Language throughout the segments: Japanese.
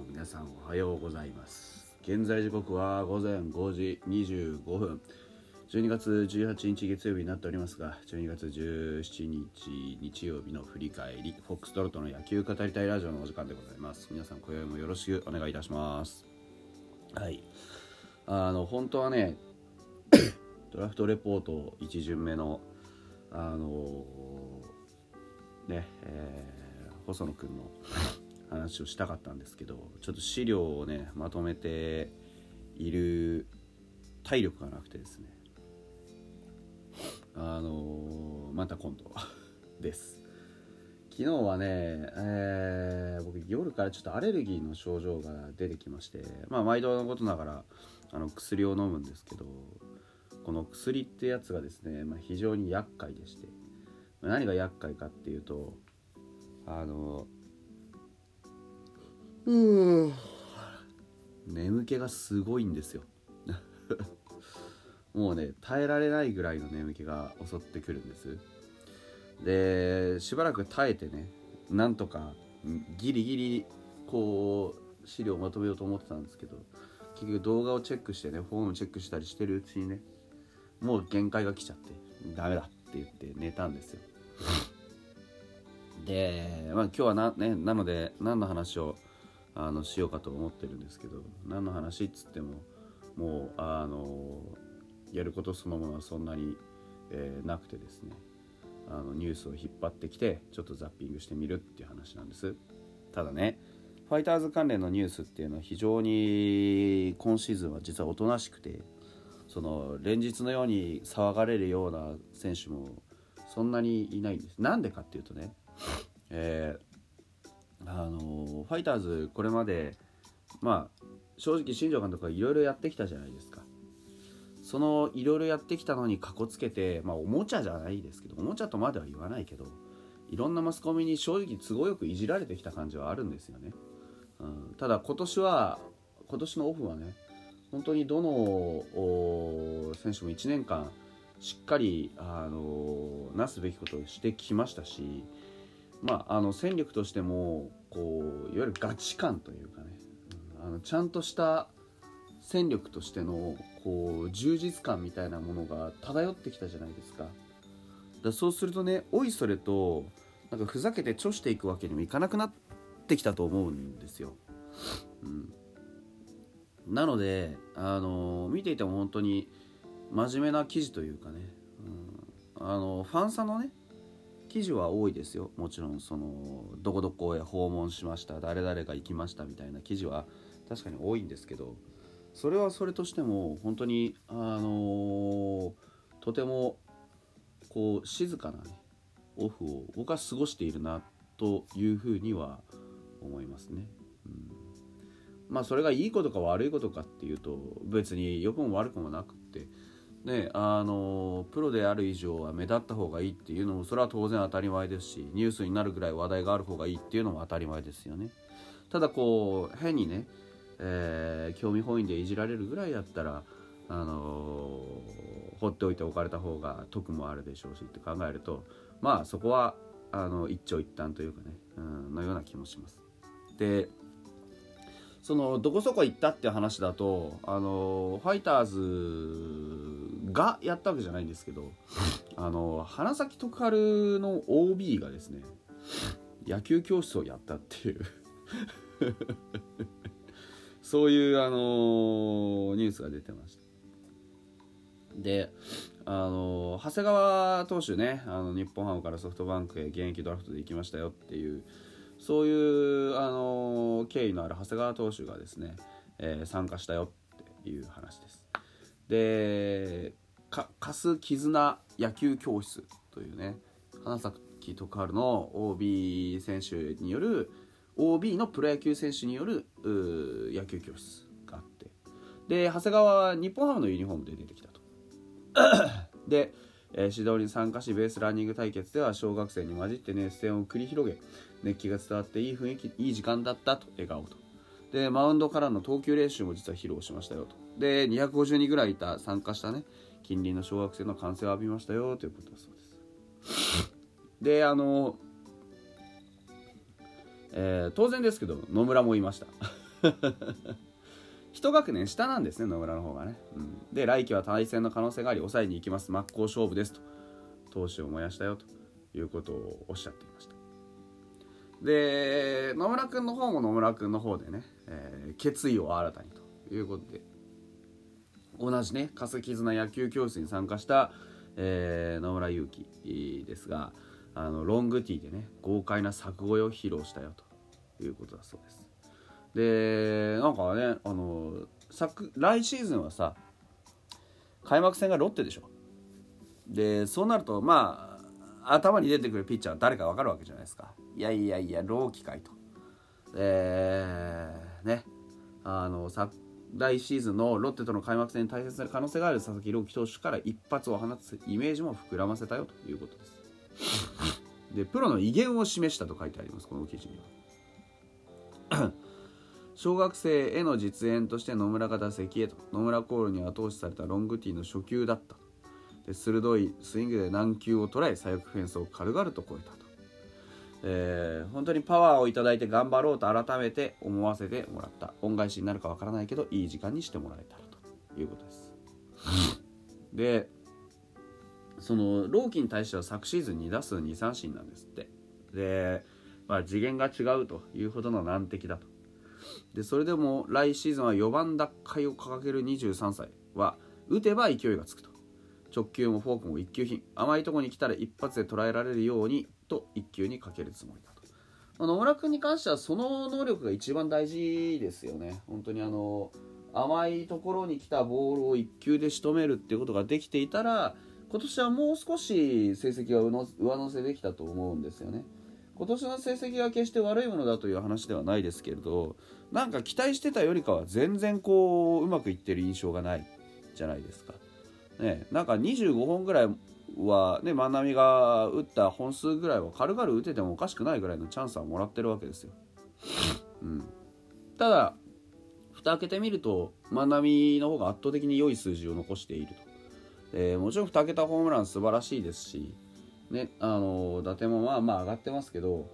ども皆さんおはようございます。現在時刻は午前5時25分。12月18日月曜日になっておりますが12月17日日曜日の振り返りフォックストロットの野球語りたいラジオのお時間でございます。皆さん今宵もよろしくお願いいたします。はい。あの本当はね ドラフトレポート1巡目のあのねえー細野くんの話をしたかったんですけどちょっと資料をねまとめている体力がなくてですね。あのまた今度。です。昨日はね、えー僕夜からちょっとアレルギーの症状が出てきましてまあ毎度のことながらあの薬を飲むんですけどこの薬ってやつがですね、まあ、非常に厄介でしてま何が厄介かっていうとあのうん。眠気がすごいんですよ。もうね耐えられないぐらいの眠気が襲ってくるんです。でしばらく耐えてねなんとかギリギリこう資料をまとめようと思ってたんですけど結局動画をチェックしてねフォームチェックしたりしてるうちにねもう限界が来ちゃってダメだって言って寝たんですよ。で、まあ、今日はな,、ね、なので何の話をあのしようかと思ってるんですけど何の話っつってももうあのやることそのものはそんなに、えーなくてですねあのニュースを引っ張ってきてちょっとザッピングしてみるっていう話なんです。ただねファイターズ関連のニュースっていうのは非常に今シーズンは実はおとなしくてその連日のように騒がれるような選手もそんなにいないんです。なんでかっていうとね、えーあのファイターズこれまでまあ正直新庄監督はいろいろやってきたじゃないですか。そのいろいろやってきたのにかこつけてまあおもちゃじゃないですけどおもちゃとまでは言わないけどいろんなマスコミに正直都合よくいじられてきた感じはあるんですよね、うん、ただ今年は今年のオフはね本当にどの選手も1年間しっかりあのなすべきことをしてきましたしまあ、あの戦力としてもこういわゆるガチ感というかね、あのちゃんとした戦力としてのこう充実感みたいなものが漂ってきたじゃないですか。だそうするとねおいそれとなんかふざけてちょしていくわけにもいかなくなってきたと思うんですよ。うん、なので、あの見ていても本当に真面目な記事というかね、うん、あのファンサのね記事は多いですよもちろんそのどこどこへ訪問しました誰々が行きましたみたいな記事は確かに多いんですけどそれはそれとしても本当にあのとてもこう静かなねオフを僕は過ごしているなというふうには思いますね。うんまあそれがいいことか悪いことかっていうと別に良くも悪くもなくってねあのプロである以上は目立った方がいいっていうのもそれは当然当たり前ですしニュースになるぐらい話題がある方がいいっていうのも当たり前ですよね。ただこう変にね、えー興味本位でいじられるぐらいだったらあの放っておいておかれた方が得もあるでしょうしって考えるとまあそこはあの一長一短というかね、うん、のような気もします。でそのどこそこ行ったっていう話だとあのファイターズがやったわけじゃないんですけどあの花咲徳栄の OB がですね野球教室をやったっていう。そういうあのニュースが出てました。であの長谷川投手ねあの日本ハムからソフトバンクへ現役ドラフトで行きましたよっていうそういうあの経緯のある長谷川投手がですね、えー参加したよっていう話です。でかカス絆野球教室というね花咲徳栄の OB 選手による OB のプロ野球選手による野球教室があって。で長谷川は日本ハムのユニフォームで出てきたと。で、えー指導に参加しベースランニング対決では小学生に混じって熱戦を繰り広げ熱気が伝わっていい雰囲気いい時間だったと笑顔と。でマウンドからの投球練習も実は披露しましたよと。で250人ぐらいいた参加したね近隣の小学生の歓声を浴びましたよということだそうです。であのえー、当然ですけど野村もいました。一学年下なんですね野村の方がね、うん、で来季は対戦の可能性があり抑えに行きます。真っ向勝負ですと闘志を燃やしたよということをおっしゃっていました。で野村君の方も野村君の方でね、えー、決意を新たにということで同じね化石絆野球教室に参加した、えー、野村祐希ですがあのロングティーでね豪快な作声を披露したよということだそうです。でなんかねあの昨来シーズンはさ開幕戦がロッテでしょ。でそうなるとまあ頭に出てくるピッチャーは誰か分かるわけじゃないですか。いやいやいや朗希かいと。えー、ねあの来シーズンのロッテとの開幕戦に対戦する可能性がある佐々木朗希投手から一発を放つイメージも膨らませたよということです。でプロの威厳を示したと書いてありますこの記事には。小学生への実演として野村が打席へと。野村コールに後押しされたロングティーの初球だった。で鋭いスイングで難球を捉え左翼フェンスを軽々と越えたと、えー、本当にパワーをいただいて頑張ろうと改めて思わせてもらった。恩返しになるかわからないけどいい時間にしてもらえたらということです。でその朗希に対しては昨シーズン2打数2三振なんですって。で、まあ、次元が違うというほどの難敵だと。でそれでも来シーズンは4番奪回を掲げる23歳は打てば勢いがつくと。直球もフォークも一級品。甘いとこに来たら一発で捉えられるようにと一球にかけるつもりだと、あ、野村君に関してはその能力が一番大事ですよね。本当にあの甘いところに来たボールを1球で仕留めるっていうことができていたら今年はもう少し成績は上乗せできたと思うんですよね。今年の成績が決して悪いものだという話ではないですけれどなんか期待してたよりかは全然こううまくいってる印象がないじゃないですか。ね、なんか25本ぐらいはね万波が打った本数ぐらいは軽々打ててもおかしくないぐらいのチャンスはもらってるわけですよ。うん、ただ蓋開けてみると万波の方が圧倒的に良い数字を残していると。えー、もちろん2桁ホームラン素晴らしいですしね、あの打点もまあまあ上がってますけど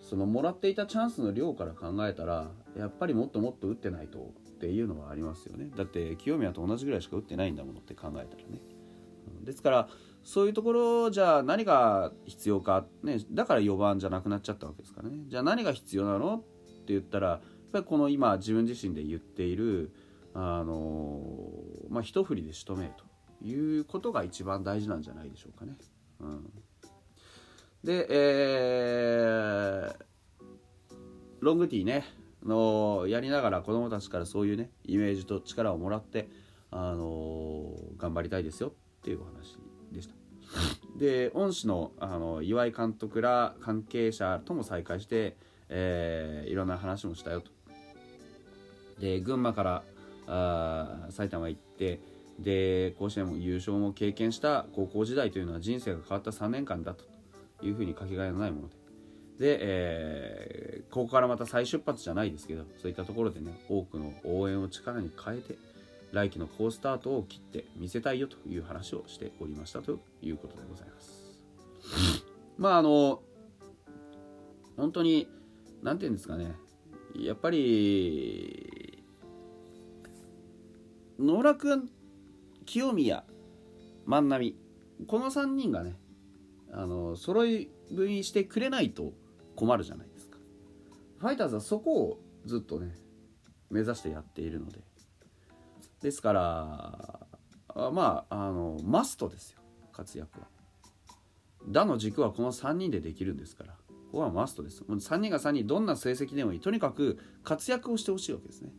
そのもらっていたチャンスの量から考えたらやっぱりもっともっと打ってないとっていうのはありますよねだって清宮と同じぐらいしか打ってないんだものって考えたらねですからそういうところじゃあ何が必要か、ね、だから4番じゃなくなっちゃったわけですかねじゃあ何が必要なのって言ったらやっぱりこの今自分自身で言っているあのまあ一振りで仕留めるということが一番大事なんじゃないでしょうかね。うん、で、えー、ロングティーねのやりながら子供たちからそういうねイメージと力をもらって、あのー、頑張りたいですよっていうお話。で恩師のあの岩井監督ら関係者とも再会して、えー、いろんな話もしたよと。で群馬からあ埼玉行ってで甲子園も優勝も経験した高校時代というのは人生が変わった3年間だというふうにかけがえのないものでで、えー、ここからまた再出発じゃないですけどそういったところでね多くの応援を力に変えて来季の好スタートを切って見せたいよという話をしておりましたということでございます。まああの本当に何て言うんですかね。やっぱり野村君清宮万波この3人がねあの揃い踏みしてくれないと困るじゃないですか。ファイターズはそこをずっとね目指してやっているので。ですからまああのマストですよ活躍は。打の軸はこの3人でできるんですからここはマストです。もう3人が3人どんな成績でもいい。とにかく活躍をしてほしいわけですね、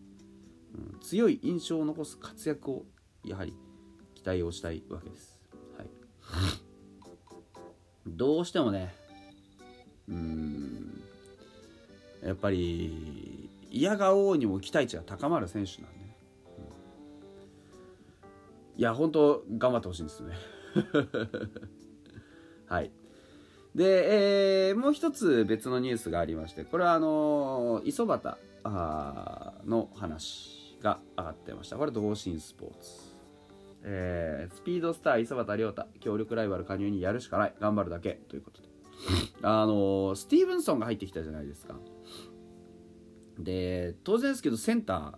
うん、強い印象を残す活躍をやはり期待をしたいわけです。はい、どうしてもねうんやっぱり嫌が王にも期待値が高まる選手なんで、ね、うん、いや本当頑張ってほしいんですよね。はい。で、えー、もう一つ別のニュースがありましてこれはあの磯端の話が上がってました。これ同心スポーツ。えー、スピードスター磯端亮太協力ライバル加入にやるしかない。頑張るだけということで。あのスティーブンソンが入ってきたじゃないですか。で当然ですけどセンタ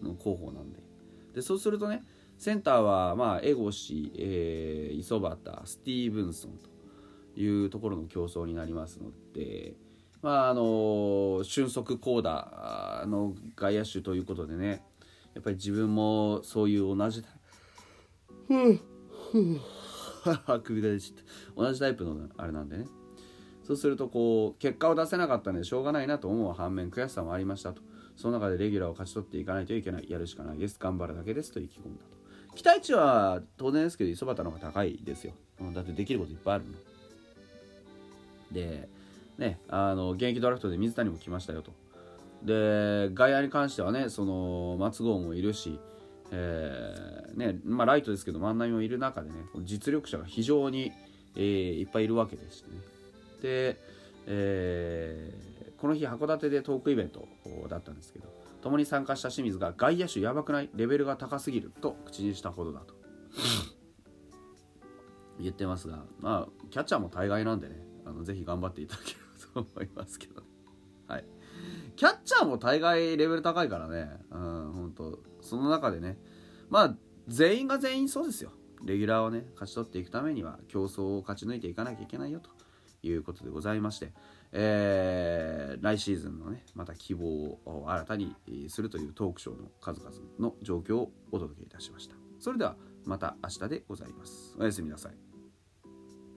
ーの候補なんで。でそうするとねセンターは、まあ、エゴシ、えー、磯端スティーブンソンというところの競争になりますので、まああの俊足高打の外野手ということでねやっぱり自分もそういう同じ首が出ちゃった同じタイプのあれなんでね。そうするとこう結果を出せなかったのでしょうがないなと思う反面悔しさもありましたと。その中でレギュラーを勝ち取っていかないといけない。やるしかないです。頑張るだけですと意気込んだと。期待値は当然ですけど磯端の方が高いですよ。うんだってできることいっぱいあるの。でね、あの現役ドラフトで水谷も来ましたよと。で外野に関してはねその松郷もいるし、えーねまあ、ライトですけど万波もいる中でね実力者が非常に、えー、いっぱいいるわけでしてね。で、えー、この日函館でトークイベントだったんですけど共に参加した清水が外野手やばくない？レベルが高すぎると口にしたほどだと言ってますがまあキャッチャーも大概なんでねあのぜひ頑張っていただければと思いますけどね。はい。キャッチャーも大概レベル高いからね。うん、本当その中でね。まあ、全員が全員そうですよ。レギュラーをね、勝ち取っていくためには競争を勝ち抜いていかなきゃいけないよということでございまして、えー、来シーズンのね、また希望を新たにするというトークショーの数々の状況をお届けいたしました。それではまた明日でございます。おやすみなさい。